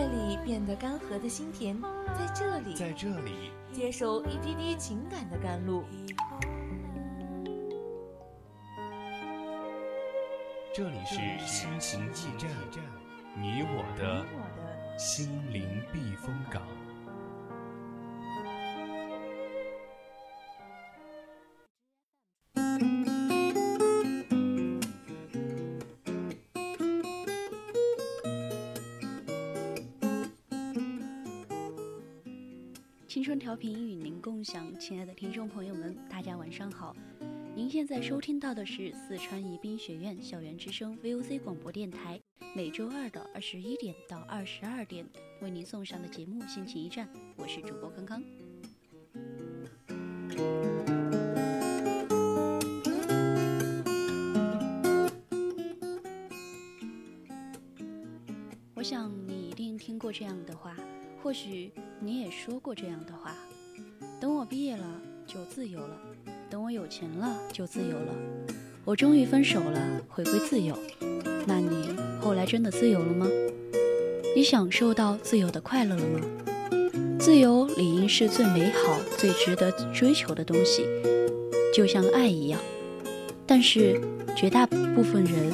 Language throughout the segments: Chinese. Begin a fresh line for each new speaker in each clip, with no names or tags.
岁月里变得干涸的心田，在这里，
在这里
接受一滴滴情感的甘露。
这里是心情驿
青春调频与您共享，亲爱的听众朋友们，大家晚上好。您现在收听到的是四川宜宾学院校园之声 VOC 广播电台，每周二的二十一点到二十二点为您送上的节目《心情驿站》，我是主播康康。我想你一定听过这样的话。或许你也说过这样的话：等我毕业了就自由了，等我有钱了就自由了，我终于分手了，回归自由。那你后来真的自由了吗？你享受到自由的快乐了吗？自由理应是最美好、最值得追求的东西，就像爱一样。但是绝大部分人，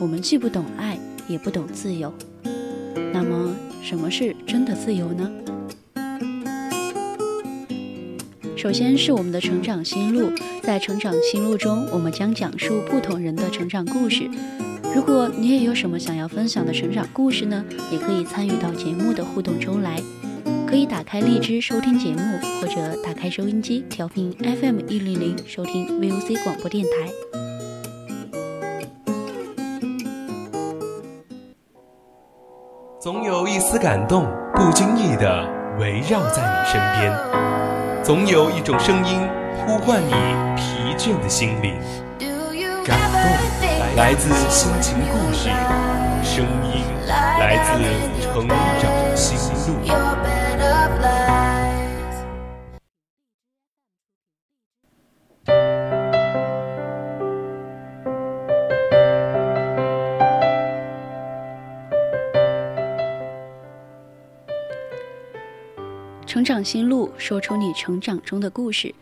我们既不懂爱，也不懂自由。那么。什么是真的自由呢？首先是我们的成长心路，在成长心路中，我们将讲述不同人的成长故事。如果你也有什么想要分享的成长故事呢，也可以参与到节目的互动中来。可以打开荔枝收听节目，或者打开收音机调频 FM 一零零收听 VOC 广播电台。
总有一丝感动，不经意地围绕在你身边；总有一种声音呼唤你疲倦的心灵。感动来自心情故事，声音来自成长心路。
成长心路，说出你成长中的故事。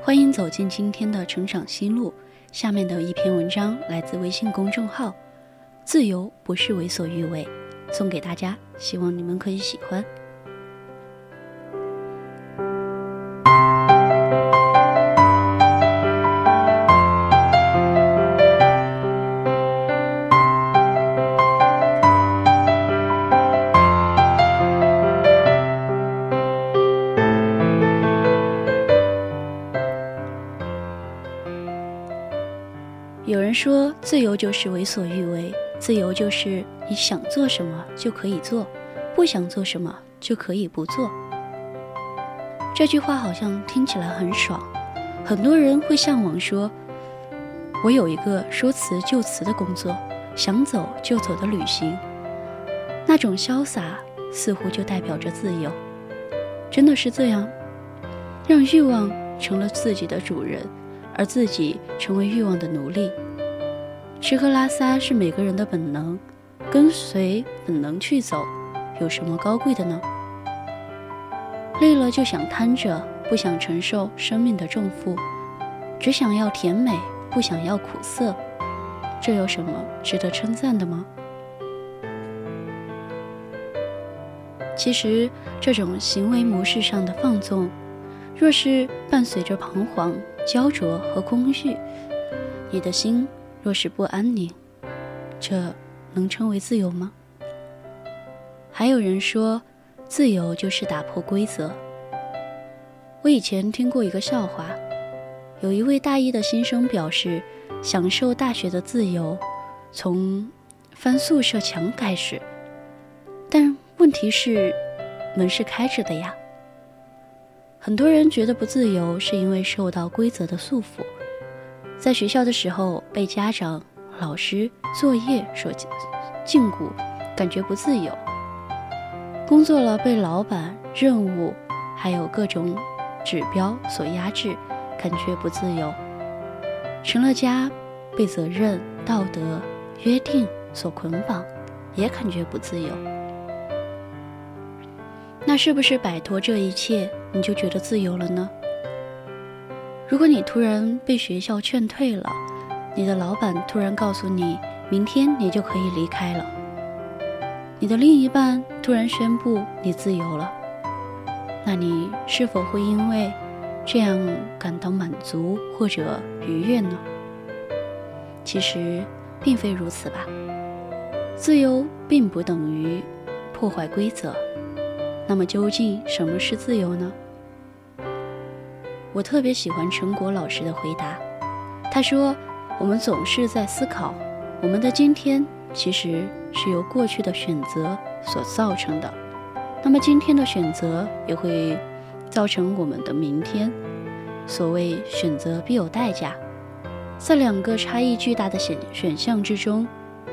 欢迎走进今天的成长心路。下面的一篇文章来自微信公众号“自由不是为所欲为”，送给大家，希望你们可以喜欢。自由就是为所欲为，自由就是你想做什么就可以做，不想做什么就可以不做。这句话好像听起来很爽，很多人会向往说：“我有一个说辞就辞的工作，想走就走的旅行。”那种潇洒似乎就代表着自由，真的是这样？让欲望成了自己的主人，而自己成为欲望的奴隶。吃喝拉撒是每个人的本能，跟随本能去走，有什么高贵的呢？累了就想瘫着，不想承受生命的重负，只想要甜美，不想要苦涩，这有什么值得称赞的吗？其实，这种行为模式上的放纵，若是伴随着彷徨、焦灼和空虚，你的心。若是不安宁，这能称为自由吗？还有人说，自由就是打破规则。我以前听过一个笑话，有一位大一的新生表示，享受大学的自由，从翻宿舍墙开始。但问题是，门是开着的呀。很多人觉得不自由，是因为受到规则的束缚，在学校的时候被家长、老师、作业所禁锢，感觉不自由；工作了被老板、任务还有各种指标所压制，感觉不自由；成了家，被责任、道德、约定所捆绑，也感觉不自由。那是不是摆脱这一切，你就觉得自由了呢？如果你突然被学校劝退了，你的老板突然告诉你，明天你就可以离开了，你的另一半突然宣布你自由了，那你是否会因为这样感到满足或者愉悦呢？其实并非如此吧。自由并不等于破坏规则。那么究竟什么是自由呢？我特别喜欢陈果老师的回答。他说：“我们总是在思考，我们的今天其实是由过去的选择所造成的。那么今天的选择也会造成我们的明天。所谓选择必有代价，在两个差异巨大的选选项之中，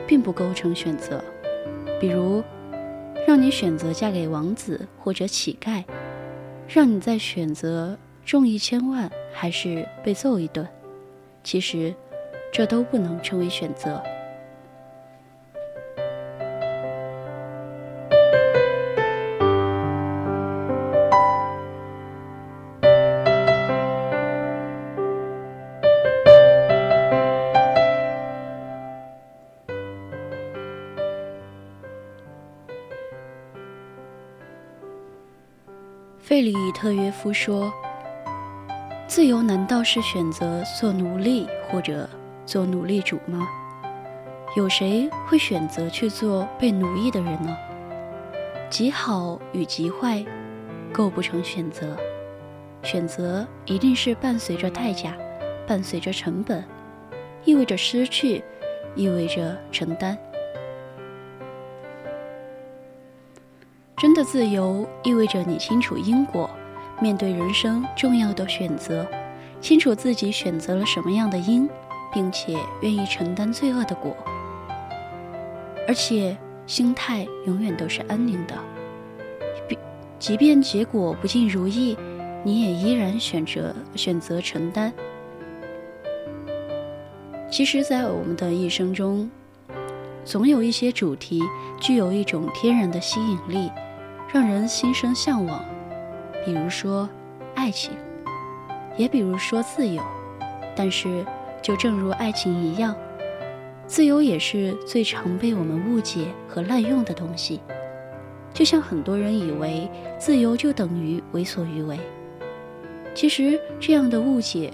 并不构成选择。比如。”让你选择嫁给王子或者乞丐，让你在选择中一千万还是被揍一顿，其实这都不能称为选择。费里特约夫说：“自由难道是选择做奴隶或者做奴隶主吗？有谁会选择去做被奴役的人呢？极好与极坏，构不成选择。选择一定是伴随着代价，伴随着成本，意味着失去，意味着承担。”真的自由意味着你清楚因果，面对人生重要的选择，清楚自己选择了什么样的因，并且愿意承担罪恶的果，而且心态永远都是安宁的。即便结果不尽如意，你也依然选择选择承担。其实，在我们的一生中，总有一些主题具有一种天然的吸引力。让人心生向往，比如说爱情，也比如说自由。但是，就正如爱情一样，自由也是最常被我们误解和滥用的东西。就像很多人以为自由就等于为所欲为，其实这样的误解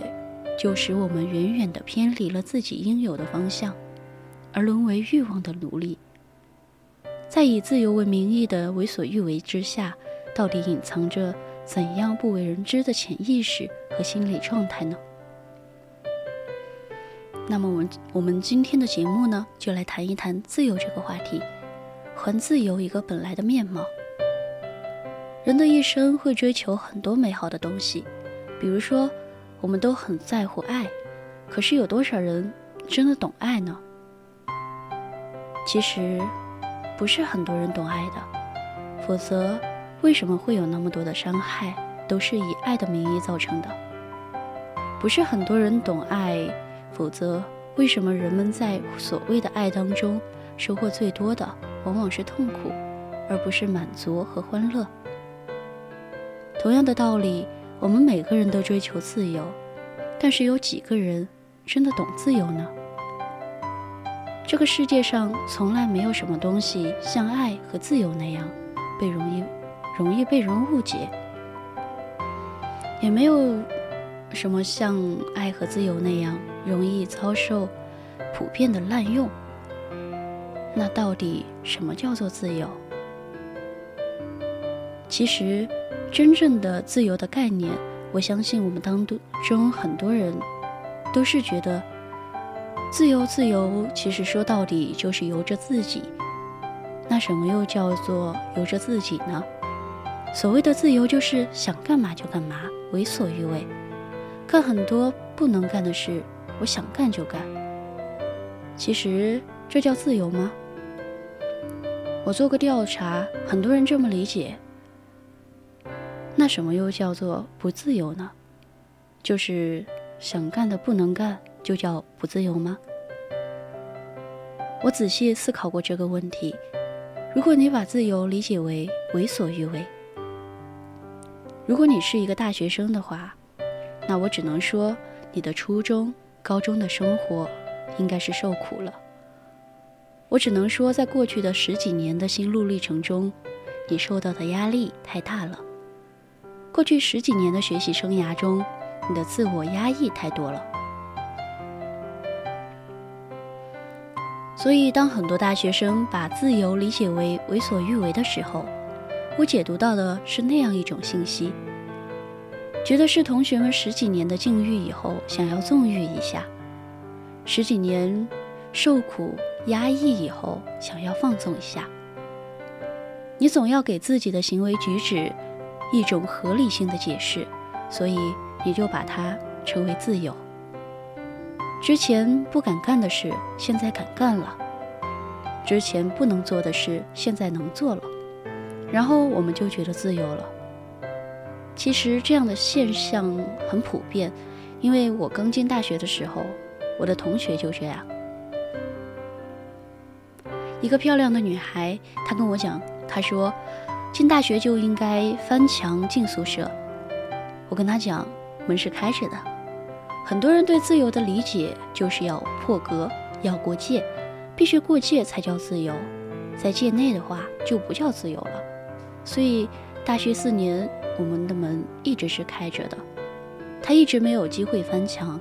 就使我们远远地偏离了自己应有的方向，而沦为欲望的奴隶。在以自由为名义的为所欲为之下，到底隐藏着怎样不为人知的潜意识和心理状态呢？那么，我们我们今天的节目呢，就来谈一谈自由这个话题，还自由一个本来的面貌。人的一生会追求很多美好的东西，比如说，我们都很在乎爱，可是有多少人真的懂爱呢？其实。不是很多人懂爱的，否则为什么会有那么多的伤害都是以爱的名义造成的？不是很多人懂爱，否则为什么人们在所谓的爱当中收获最多的往往是痛苦，而不是满足和欢乐？同样的道理，我们每个人都追求自由，但是有几个人真的懂自由呢？这个世界上从来没有什么东西像爱和自由那样被容易容易被人误解，也没有什么像爱和自由那样容易遭受普遍的滥用。那到底什么叫做自由？其实，真正的自由的概念，我相信我们当中很多人都是觉得。自由，自由，其实说到底就是由着自己。那什么又叫做由着自己呢？所谓的自由，就是想干嘛就干嘛，为所欲为。干很多不能干的事，我想干就干。其实这叫自由吗？我做个调查，很多人这么理解。那什么又叫做不自由呢？就是想干的不能干，就叫不自由吗？我仔细思考过这个问题。如果你把自由理解为为所欲为，如果你是一个大学生的话，那我只能说你的初中、高中的生活应该是受苦了。我只能说，在过去的十几年的心路历程中，你受到的压力太大了。过去十几年的学习生涯中，你的自我压抑太多了。所以，当很多大学生把自由理解为为所欲为的时候，我解读到的是那样一种信息，觉得是同学们十几年的禁欲以后想要纵欲一下，十几年受苦压抑以后想要放纵一下。你总要给自己的行为举止一种合理性的解释，所以你就把它称为自由。之前不敢干的事，现在敢干了；之前不能做的事，现在能做了。然后我们就觉得自由了。其实这样的现象很普遍，因为我刚进大学的时候，我的同学就这样。一个漂亮的女孩，她跟我讲，她说，进大学就应该翻墙进宿舍。我跟她讲，门是开着的。很多人对自由的理解就是要破格，要过界，必须过界才叫自由，在界内的话就不叫自由了。所以大学四年，我们的门一直是开着的，他一直没有机会翻墙。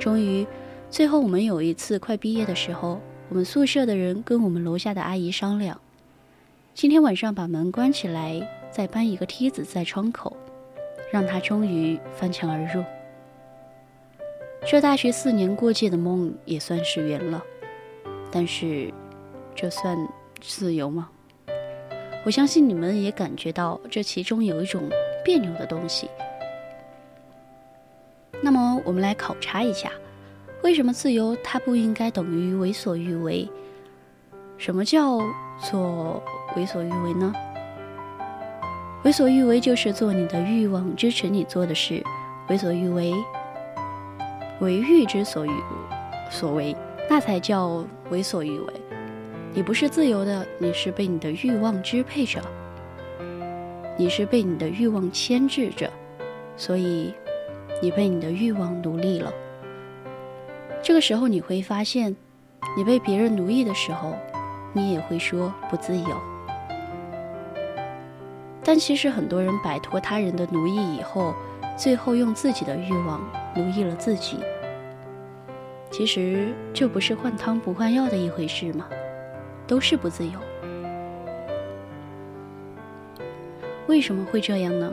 终于，最后我们有一次快毕业的时候，我们宿舍的人跟我们楼下的阿姨商量，今天晚上把门关起来，再搬一个梯子在窗口，让他终于翻墙而入。这大学四年过界的梦也算是圆了，但是，这算自由吗？我相信你们也感觉到这其中有一种别扭的东西。那么，我们来考察一下，为什么自由它不应该等于为所欲为？什么叫做为所欲为呢？为所欲为就是做你的欲望支持你做的事，为所欲为。为欲之所欲所为，那才叫为所欲为。你不是自由的，你是被你的欲望支配着，你是被你的欲望牵制着，所以你被你的欲望奴役了。这个时候你会发现，你被别人奴役的时候，你也会说不自由。但其实很多人摆脱他人的奴役以后，最后用自己的欲望。奴役了自己，其实这不是换汤不换药的一回事吗？都是不自由。为什么会这样呢？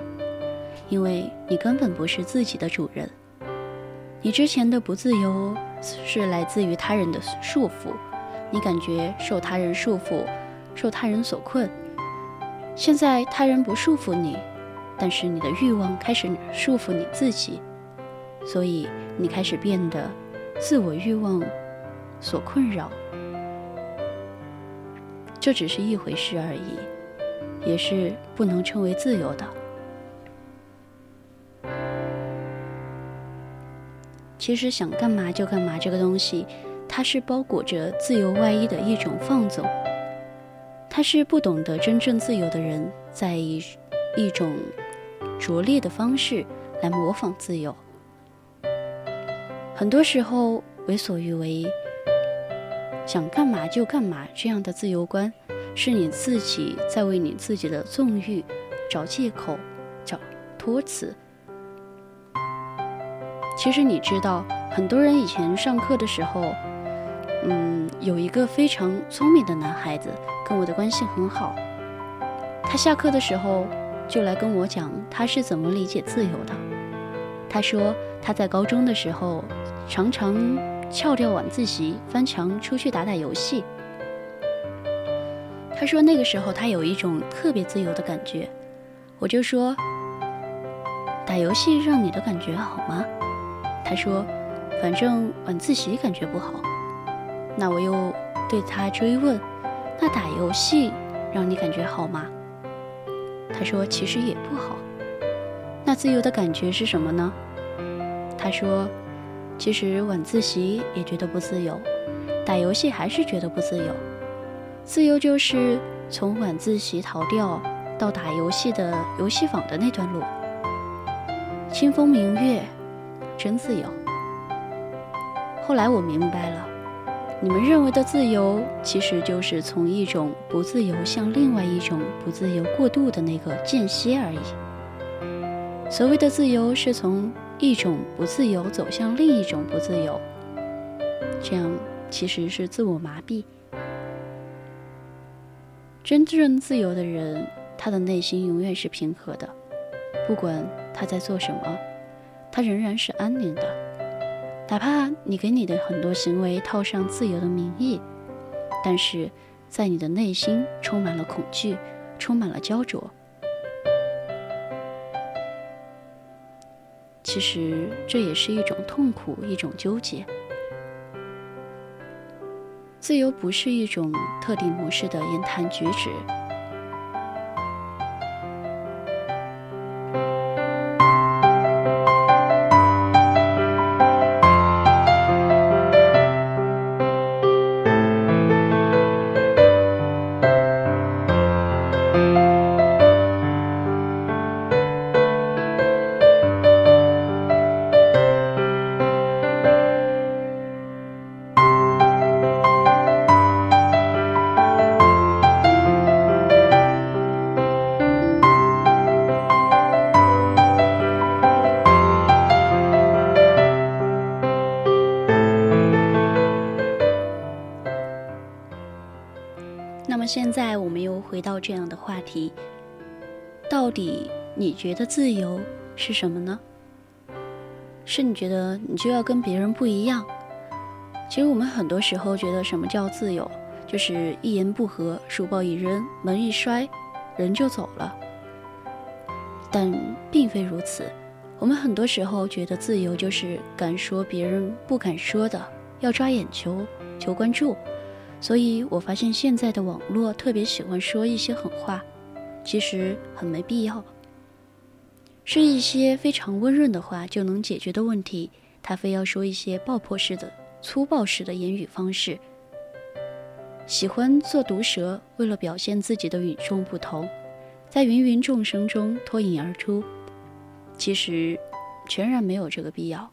因为你根本不是自己的主人。你之前的不自由是来自于他人的束缚，你感觉受他人束缚，受他人所困。现在他人不束缚你，但是你的欲望开始束缚你自己。所以你开始变得自我欲望所困扰，这只是一回事而已，也是不能称为自由的。其实想干嘛就干嘛这个东西，它是包裹着自由外衣的一种放纵，它是不懂得真正自由的人在以一种拙劣的方式来模仿自由。很多时候，为所欲为、想干嘛就干嘛这样的自由观，是你自己在为你自己的纵欲找借口、找托词。其实你知道，很多人以前上课的时候，嗯，有一个非常聪明的男孩子，跟我的关系很好。他下课的时候就来跟我讲他是怎么理解自由的。他说他在高中的时候。常常翘掉晚自习，翻墙出去打打游戏。他他说那个时候他有一种特别自由的感觉。我就说，打游戏让你的感觉好吗？他说，反正晚自习感觉不好。那我又对他追问，那打游戏让你感觉好吗？他说其实也不好。那自由的感觉是什么呢？他说，其实晚自习也觉得不自由，打游戏还是觉得不自由。自由就是从晚自习逃掉。到打游戏的游戏坊的那段路，清风明月，真自由。后来我明白了，你们认为的自由，其实就是从一种不自由向另外一种不自由过渡的那个间歇而已。所谓的自由，是从一种不自由走向另一种不自由，这样其实是自我麻痹。真正自由的人。他的内心永远是平和的，不管他在做什么，他仍然是安宁的。哪怕你给你的很多行为套上自由的名义，但是在你的内心充满了恐惧，充满了焦灼。其实这也是一种痛苦，一种纠结。自由不是一种特定模式的言谈举止。现在我们又回到这样的话题，到底你觉得自由是什么呢？是你觉得你就要跟别人不一样？其实我们很多时候觉得什么叫自由，就是一言不合，书包一扔，门一摔，人就走了。但并非如此，我们很多时候觉得自由就是敢说别人不敢说的，要抓眼球，求关注。所以我发现现在的网络特别喜欢说一些狠话，其实很没必要。是一些非常温润的话就能解决的问题，他非要说一些爆破式的、粗暴式的言语方式。喜欢做毒舌，为了表现自己的与众不同，在芸芸众生中脱颖而出，其实全然没有这个必要。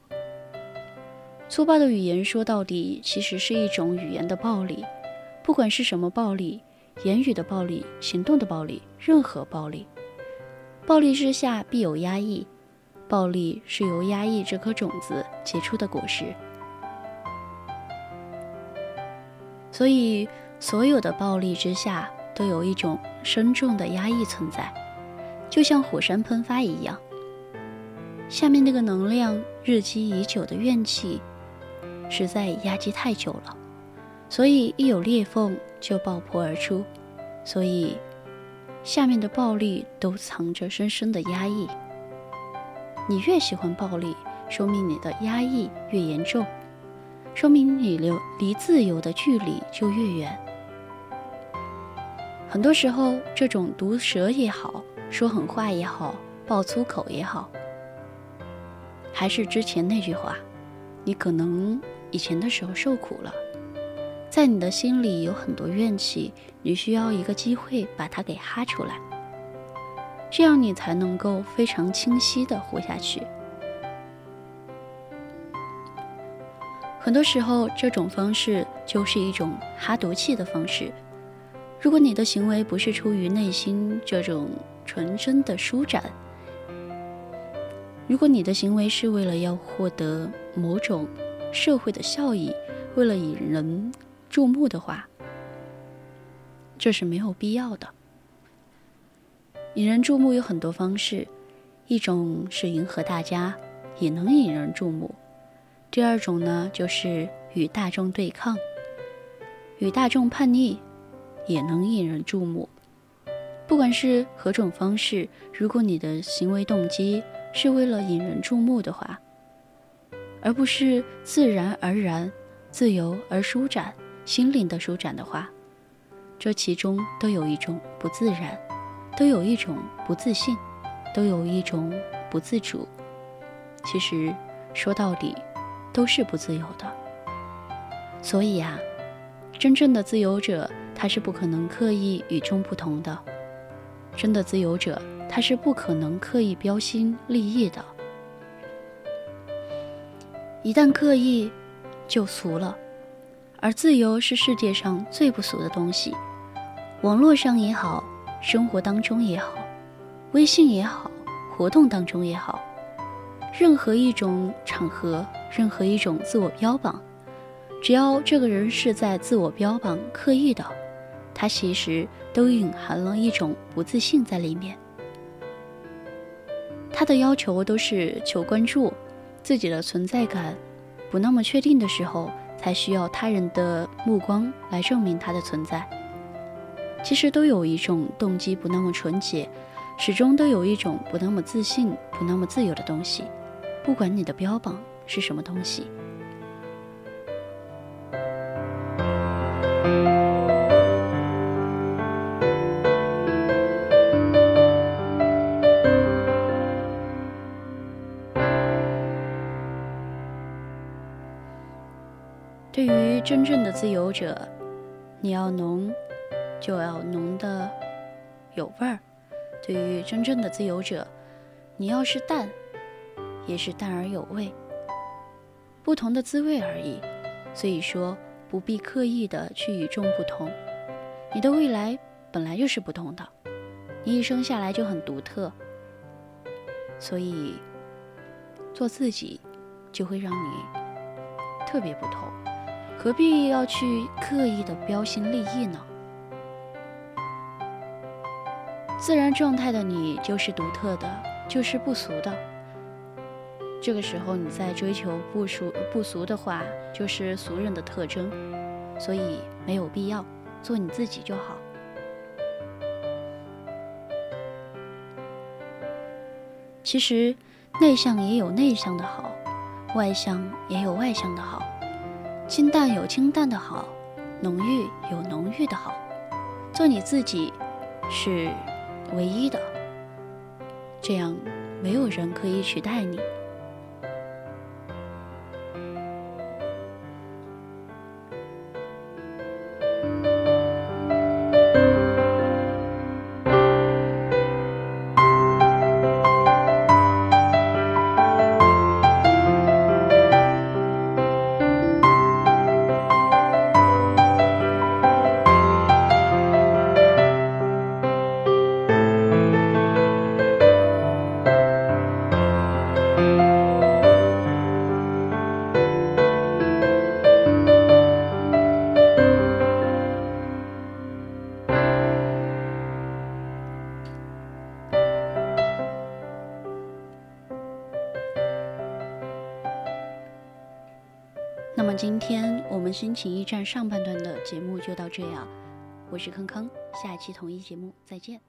粗暴的语言说到底，其实是一种语言的暴力。不管是什么暴力，言语的暴力，行动的暴力，任何暴力，暴力之下必有压抑，暴力是由压抑这颗种子结出的果实。所以，所有的暴力之下都有一种深重的压抑存在，就像火山喷发一样，下面那个能量日积已久的怨气，实在压积太久了。所以一有裂缝就爆破而出，所以下面的暴力都藏着深深的压抑。你越喜欢暴力，说明你的压抑越严重，说明你离离自由的距离就越远。很多时候，这种毒舌也好，说狠话也好，爆粗口也好，还是之前那句话，你可能以前的时候受苦了。在你的心里有很多怨气，你需要一个机会把它给哈出来，这样你才能够非常清晰的活下去。很多时候，这种方式就是一种哈毒气的方式。如果你的行为不是出于内心这种纯真的舒展，如果你的行为是为了要获得某种社会的效益，为了引人。注目的话，这是没有必要的。引人注目有很多方式，一种是迎合大家，也能引人注目；第二种呢，就是与大众对抗，与大众叛逆，也能引人注目。不管是何种方式，如果你的行为动机是为了引人注目的话，而不是自然而然、自由而舒展、心灵的舒展的话，这其中都有一种不自然，都有一种不自信，都有一种不自主。其实说到底，都是不自由的。所以啊，真正的自由者，他是不可能刻意与众不同的。真的自由者，他是不可能刻意标新立异的。一旦刻意，就俗了。而自由是世界上最不俗的东西。网络上也好，生活当中也好，微信也好，活动当中也好，任何一种场合，任何一种自我标榜，只要这个人是在自我标榜刻意的。他其实都隐含了一种不自信在里面。他的要求都是求关注，自己的存在感不那么确定的时候，才需要他人的目光来证明他的存在。其实都有一种动机不那么纯洁，始终都有一种不那么自信、不那么自由的东西。不管你的标榜是什么东西。对于真正的自由者，你要浓，就要浓的有味儿；对于真正的自由者，你要是淡，也是淡而有味。不同的滋味而已。所以说，不必刻意的去与众不同。你的未来本来就是不同的，你一生下来就很独特。所以，做自己就会让你特别不同。何必要去刻意的标新立异呢？自然状态的你就是独特的，就是不俗的。这个时候你在追求不俗不俗的话，就是俗人的特征，所以没有必要做你自己就好。其实内向也有内向的好，外向也有外向的好。清淡有清淡的好，浓郁有浓郁的好，做你自己是唯一的，这样没有人可以取代你。站上半段的节目就到这样，我是康康，下期同一节目再见。